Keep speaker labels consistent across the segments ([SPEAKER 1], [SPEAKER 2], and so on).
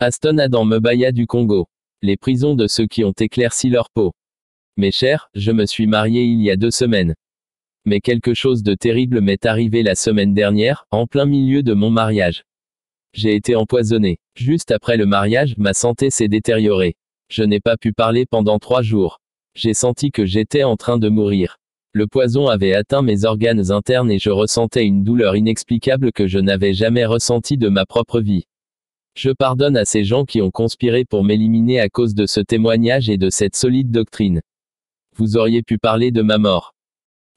[SPEAKER 1] Aston Adam Mebaya du Congo. Les prisons de ceux qui ont éclairci leur peau. Mes chers, je me suis marié il y a deux semaines. Mais quelque chose de terrible m'est arrivé la semaine dernière, en plein milieu de mon mariage. J'ai été empoisonné. Juste après le mariage, ma santé s'est détériorée. Je n'ai pas pu parler pendant trois jours. J'ai senti que j'étais en train de mourir. Le poison avait atteint mes organes internes et je ressentais une douleur inexplicable que je n'avais jamais ressentie de ma propre vie. Je pardonne à ces gens qui ont conspiré pour m'éliminer à cause de ce témoignage et de cette solide doctrine. Vous auriez pu parler de ma mort.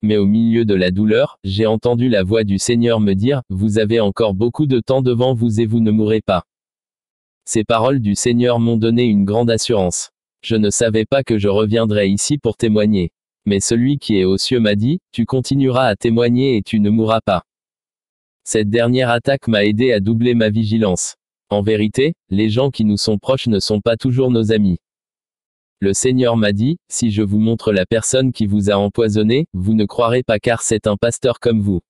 [SPEAKER 1] Mais au milieu de la douleur, j'ai entendu la voix du Seigneur me dire, Vous avez encore beaucoup de temps devant vous et vous ne mourrez pas. Ces paroles du Seigneur m'ont donné une grande assurance. Je ne savais pas que je reviendrais ici pour témoigner. Mais celui qui est aux cieux m'a dit, Tu continueras à témoigner et tu ne mourras pas. Cette dernière attaque m'a aidé à doubler ma vigilance. En vérité, les gens qui nous sont proches ne sont pas toujours nos amis. Le Seigneur m'a dit, si je vous montre la personne qui vous a empoisonné, vous ne croirez pas car c'est un pasteur comme vous.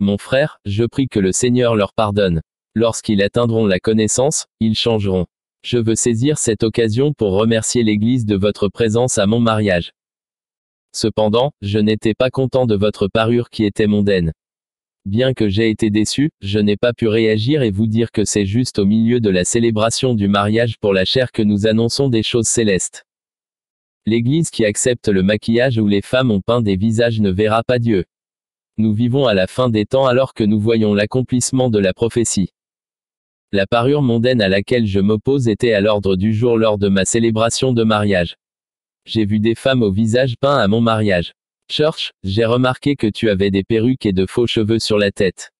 [SPEAKER 1] Mon frère, je prie que le Seigneur leur pardonne. Lorsqu'ils atteindront la connaissance, ils changeront. Je veux saisir cette occasion pour remercier l'Église de votre présence à mon mariage. Cependant, je n'étais pas content de votre parure qui était mondaine. Bien que j'ai été déçu, je n'ai pas pu réagir et vous dire que c'est juste au milieu de la célébration du mariage pour la chair que nous annonçons des choses célestes. L'Église qui accepte le maquillage où les femmes ont peint des visages ne verra pas Dieu. Nous vivons à la fin des temps alors que nous voyons l'accomplissement de la prophétie. La parure mondaine à laquelle je m'oppose était à l'ordre du jour lors de ma célébration de mariage. J'ai vu des femmes au visage peint à mon mariage. Church, j'ai remarqué que tu avais des perruques et de faux cheveux sur la tête.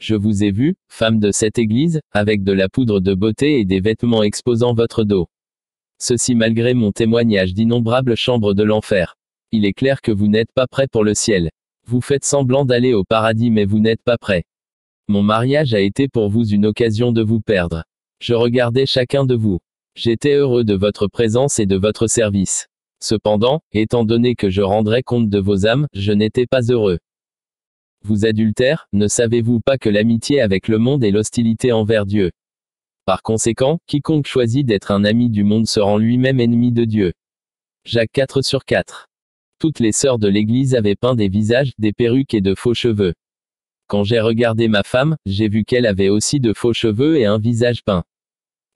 [SPEAKER 1] Je vous ai vu, femme de cette église, avec de la poudre de beauté et des vêtements exposant votre dos. Ceci malgré mon témoignage d'innombrables chambres de l'enfer. Il est clair que vous n'êtes pas prêt pour le ciel. Vous faites semblant d'aller au paradis mais vous n'êtes pas prêt. Mon mariage a été pour vous une occasion de vous perdre. Je regardais chacun de vous. J'étais heureux de votre présence et de votre service. Cependant, étant donné que je rendrais compte de vos âmes, je n'étais pas heureux. Vous adultères, ne savez-vous pas que l'amitié avec le monde est l'hostilité envers Dieu? Par conséquent, quiconque choisit d'être un ami du monde se rend lui-même ennemi de Dieu. Jacques 4 sur 4. Toutes les sœurs de l'Église avaient peint des visages, des perruques et de faux cheveux. Quand j'ai regardé ma femme, j'ai vu qu'elle avait aussi de faux cheveux et un visage peint.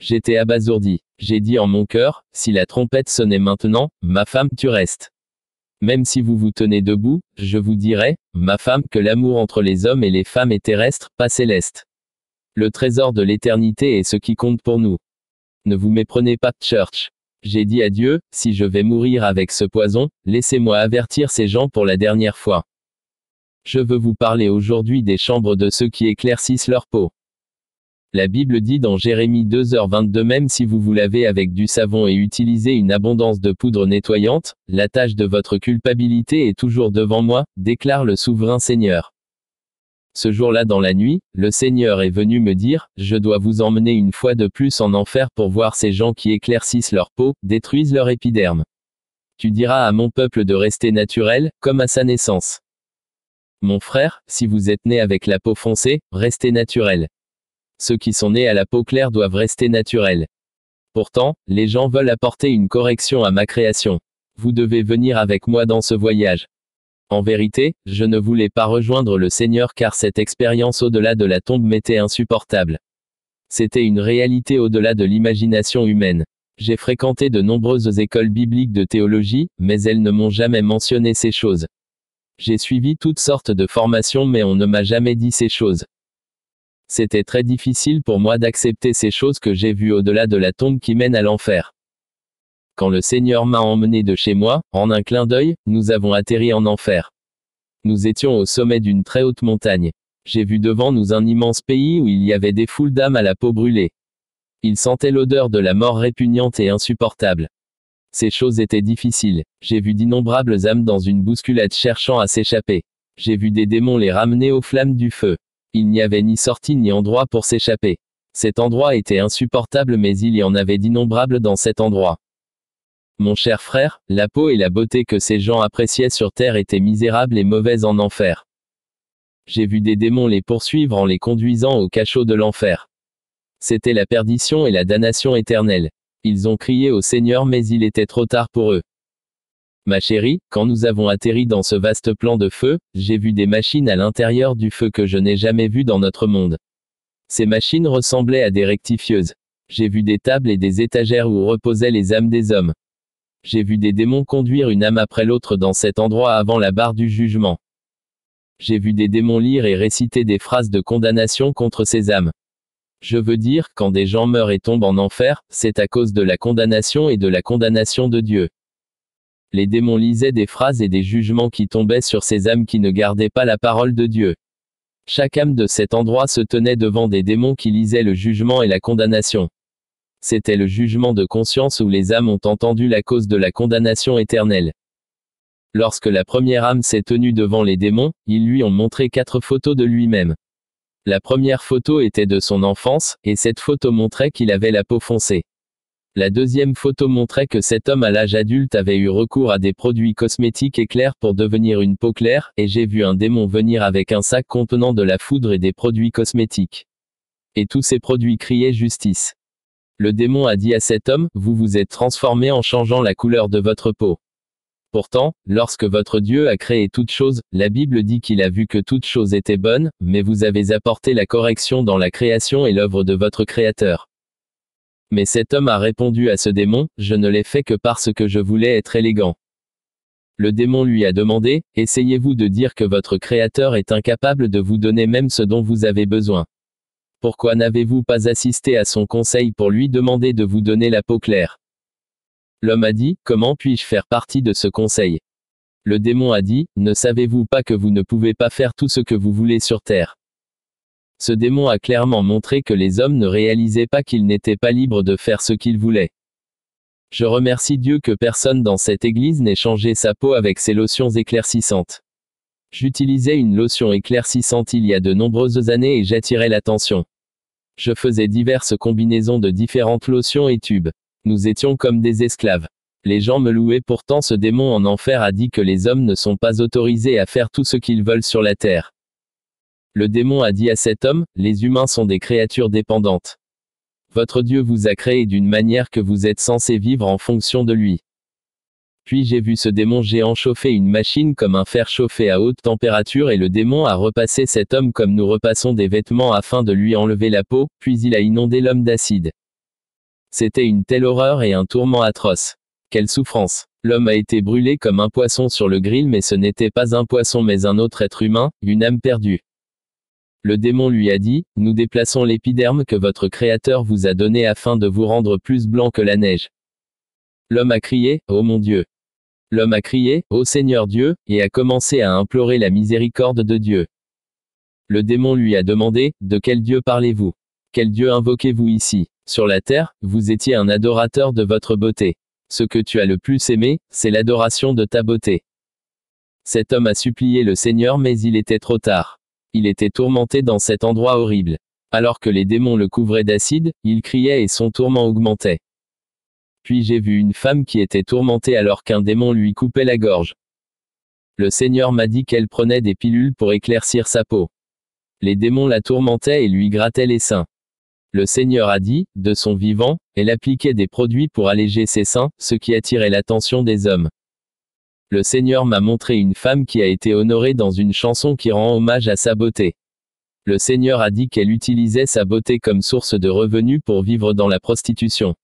[SPEAKER 1] J'étais abasourdi. J'ai dit en mon cœur, si la trompette sonnait maintenant, ma femme tu restes. Même si vous vous tenez debout, je vous dirai, ma femme, que l'amour entre les hommes et les femmes est terrestre, pas céleste. Le trésor de l'éternité est ce qui compte pour nous. Ne vous méprenez pas, Church. J'ai dit à Dieu, si je vais mourir avec ce poison, laissez-moi avertir ces gens pour la dernière fois. Je veux vous parler aujourd'hui des chambres de ceux qui éclaircissent leur peau. La Bible dit dans Jérémie 2h22 même si vous vous lavez avec du savon et utilisez une abondance de poudre nettoyante, la tâche de votre culpabilité est toujours devant moi, déclare le souverain Seigneur. Ce jour-là dans la nuit, le Seigneur est venu me dire, je dois vous emmener une fois de plus en enfer pour voir ces gens qui éclaircissent leur peau, détruisent leur épiderme. Tu diras à mon peuple de rester naturel, comme à sa naissance. Mon frère, si vous êtes né avec la peau foncée, restez naturel. Ceux qui sont nés à la peau claire doivent rester naturels. Pourtant, les gens veulent apporter une correction à ma création. Vous devez venir avec moi dans ce voyage. En vérité, je ne voulais pas rejoindre le Seigneur car cette expérience au-delà de la tombe m'était insupportable. C'était une réalité au-delà de l'imagination humaine. J'ai fréquenté de nombreuses écoles bibliques de théologie, mais elles ne m'ont jamais mentionné ces choses. J'ai suivi toutes sortes de formations mais on ne m'a jamais dit ces choses. C'était très difficile pour moi d'accepter ces choses que j'ai vues au-delà de la tombe qui mène à l'enfer. Quand le Seigneur m'a emmené de chez moi, en un clin d'œil, nous avons atterri en enfer. Nous étions au sommet d'une très haute montagne. J'ai vu devant nous un immense pays où il y avait des foules d'âmes à la peau brûlée. Il sentait l'odeur de la mort répugnante et insupportable. Ces choses étaient difficiles. J'ai vu d'innombrables âmes dans une bousculade cherchant à s'échapper. J'ai vu des démons les ramener aux flammes du feu. Il n'y avait ni sortie ni endroit pour s'échapper. Cet endroit était insupportable mais il y en avait d'innombrables dans cet endroit. Mon cher frère, la peau et la beauté que ces gens appréciaient sur terre étaient misérables et mauvaises en enfer. J'ai vu des démons les poursuivre en les conduisant au cachot de l'enfer. C'était la perdition et la damnation éternelle. Ils ont crié au Seigneur mais il était trop tard pour eux. Ma chérie, quand nous avons atterri dans ce vaste plan de feu, j'ai vu des machines à l'intérieur du feu que je n'ai jamais vues dans notre monde. Ces machines ressemblaient à des rectifieuses. J'ai vu des tables et des étagères où reposaient les âmes des hommes. J'ai vu des démons conduire une âme après l'autre dans cet endroit avant la barre du jugement. J'ai vu des démons lire et réciter des phrases de condamnation contre ces âmes. Je veux dire, quand des gens meurent et tombent en enfer, c'est à cause de la condamnation et de la condamnation de Dieu. Les démons lisaient des phrases et des jugements qui tombaient sur ces âmes qui ne gardaient pas la parole de Dieu. Chaque âme de cet endroit se tenait devant des démons qui lisaient le jugement et la condamnation. C'était le jugement de conscience où les âmes ont entendu la cause de la condamnation éternelle. Lorsque la première âme s'est tenue devant les démons, ils lui ont montré quatre photos de lui-même. La première photo était de son enfance, et cette photo montrait qu'il avait la peau foncée. La deuxième photo montrait que cet homme à l'âge adulte avait eu recours à des produits cosmétiques éclairs pour devenir une peau claire, et j'ai vu un démon venir avec un sac contenant de la foudre et des produits cosmétiques. Et tous ces produits criaient justice. Le démon a dit à cet homme, vous vous êtes transformé en changeant la couleur de votre peau. Pourtant, lorsque votre Dieu a créé toute chose, la Bible dit qu'il a vu que toute chose était bonne, mais vous avez apporté la correction dans la création et l'œuvre de votre Créateur. Mais cet homme a répondu à ce démon, je ne l'ai fait que parce que je voulais être élégant. Le démon lui a demandé, essayez-vous de dire que votre Créateur est incapable de vous donner même ce dont vous avez besoin. Pourquoi n'avez-vous pas assisté à son conseil pour lui demander de vous donner la peau claire? L'homme a dit, Comment puis-je faire partie de ce conseil? Le démon a dit, Ne savez-vous pas que vous ne pouvez pas faire tout ce que vous voulez sur terre? Ce démon a clairement montré que les hommes ne réalisaient pas qu'ils n'étaient pas libres de faire ce qu'ils voulaient. Je remercie Dieu que personne dans cette église n'ait changé sa peau avec ses lotions éclaircissantes. J'utilisais une lotion éclaircissante il y a de nombreuses années et j'attirais l'attention. Je faisais diverses combinaisons de différentes lotions et tubes. Nous étions comme des esclaves. Les gens me louaient pourtant ce démon en enfer a dit que les hommes ne sont pas autorisés à faire tout ce qu'ils veulent sur la terre. Le démon a dit à cet homme, les humains sont des créatures dépendantes. Votre Dieu vous a créé d'une manière que vous êtes censé vivre en fonction de lui. Puis j'ai vu ce démon géant chauffer une machine comme un fer chauffé à haute température et le démon a repassé cet homme comme nous repassons des vêtements afin de lui enlever la peau, puis il a inondé l'homme d'acide. C'était une telle horreur et un tourment atroce. Quelle souffrance. L'homme a été brûlé comme un poisson sur le grill mais ce n'était pas un poisson mais un autre être humain, une âme perdue. Le démon lui a dit, nous déplaçons l'épiderme que votre Créateur vous a donné afin de vous rendre plus blanc que la neige. L'homme a crié, Oh mon Dieu. L'homme a crié, Ô Seigneur Dieu, et a commencé à implorer la miséricorde de Dieu. Le démon lui a demandé, De quel Dieu parlez-vous? Quel Dieu invoquez-vous ici? Sur la terre, vous étiez un adorateur de votre beauté. Ce que tu as le plus aimé, c'est l'adoration de ta beauté. Cet homme a supplié le Seigneur mais il était trop tard. Il était tourmenté dans cet endroit horrible. Alors que les démons le couvraient d'acide, il criait et son tourment augmentait. Puis j'ai vu une femme qui était tourmentée alors qu'un démon lui coupait la gorge. Le Seigneur m'a dit qu'elle prenait des pilules pour éclaircir sa peau. Les démons la tourmentaient et lui grattaient les seins. Le Seigneur a dit, de son vivant, elle appliquait des produits pour alléger ses seins, ce qui attirait l'attention des hommes. Le Seigneur m'a montré une femme qui a été honorée dans une chanson qui rend hommage à sa beauté. Le Seigneur a dit qu'elle utilisait sa beauté comme source de revenus pour vivre dans la prostitution.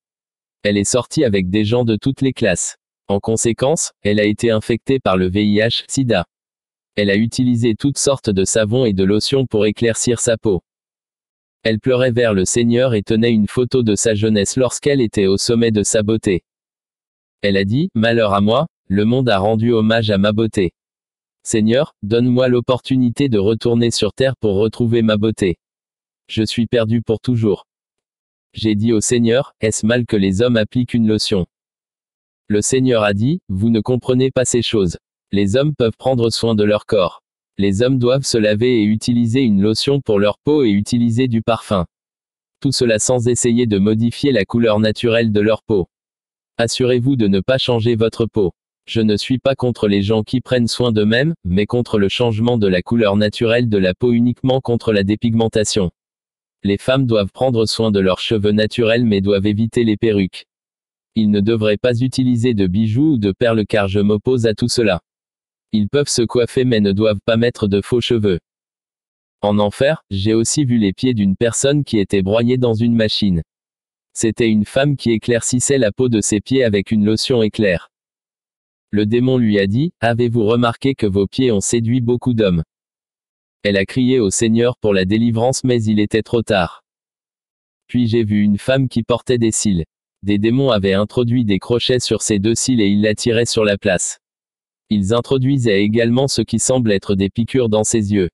[SPEAKER 1] Elle est sortie avec des gens de toutes les classes. En conséquence, elle a été infectée par le VIH, SIDA. Elle a utilisé toutes sortes de savons et de lotions pour éclaircir sa peau. Elle pleurait vers le Seigneur et tenait une photo de sa jeunesse lorsqu'elle était au sommet de sa beauté. Elle a dit, Malheur à moi, le monde a rendu hommage à ma beauté. Seigneur, donne-moi l'opportunité de retourner sur terre pour retrouver ma beauté. Je suis perdu pour toujours. J'ai dit au Seigneur, est-ce mal que les hommes appliquent une lotion? Le Seigneur a dit, vous ne comprenez pas ces choses. Les hommes peuvent prendre soin de leur corps. Les hommes doivent se laver et utiliser une lotion pour leur peau et utiliser du parfum. Tout cela sans essayer de modifier la couleur naturelle de leur peau. Assurez-vous de ne pas changer votre peau. Je ne suis pas contre les gens qui prennent soin d'eux-mêmes, mais contre le changement de la couleur naturelle de la peau uniquement contre la dépigmentation. Les femmes doivent prendre soin de leurs cheveux naturels mais doivent éviter les perruques. Ils ne devraient pas utiliser de bijoux ou de perles car je m'oppose à tout cela. Ils peuvent se coiffer mais ne doivent pas mettre de faux cheveux. En enfer, j'ai aussi vu les pieds d'une personne qui était broyée dans une machine. C'était une femme qui éclaircissait la peau de ses pieds avec une lotion éclair. Le démon lui a dit, Avez-vous remarqué que vos pieds ont séduit beaucoup d'hommes? Elle a crié au Seigneur pour la délivrance mais il était trop tard. Puis j'ai vu une femme qui portait des cils. Des démons avaient introduit des crochets sur ses deux cils et ils la tiraient sur la place. Ils introduisaient également ce qui semble être des piqûres dans ses yeux.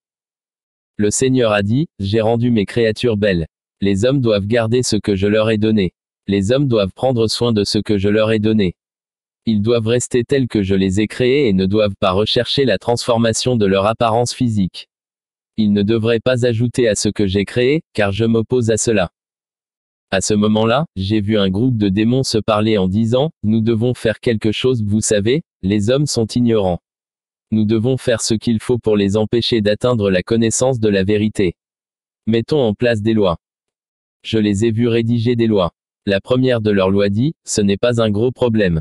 [SPEAKER 1] Le Seigneur a dit, J'ai rendu mes créatures belles. Les hommes doivent garder ce que je leur ai donné. Les hommes doivent prendre soin de ce que je leur ai donné. Ils doivent rester tels que je les ai créés et ne doivent pas rechercher la transformation de leur apparence physique. Ils ne devraient pas ajouter à ce que j'ai créé, car je m'oppose à cela. À ce moment-là, j'ai vu un groupe de démons se parler en disant, Nous devons faire quelque chose, vous savez, les hommes sont ignorants. Nous devons faire ce qu'il faut pour les empêcher d'atteindre la connaissance de la vérité. Mettons en place des lois. Je les ai vus rédiger des lois. La première de leurs lois dit, ce n'est pas un gros problème.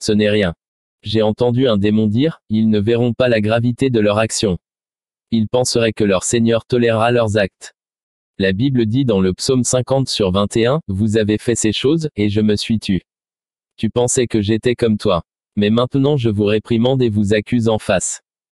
[SPEAKER 1] Ce n'est rien. J'ai entendu un démon dire, ils ne verront pas la gravité de leur action. Ils penseraient que leur Seigneur tolérera leurs actes. La Bible dit dans le psaume 50 sur 21, Vous avez fait ces choses, et je me suis tu. Tu pensais que j'étais comme toi. Mais maintenant je vous réprimande et vous accuse en face.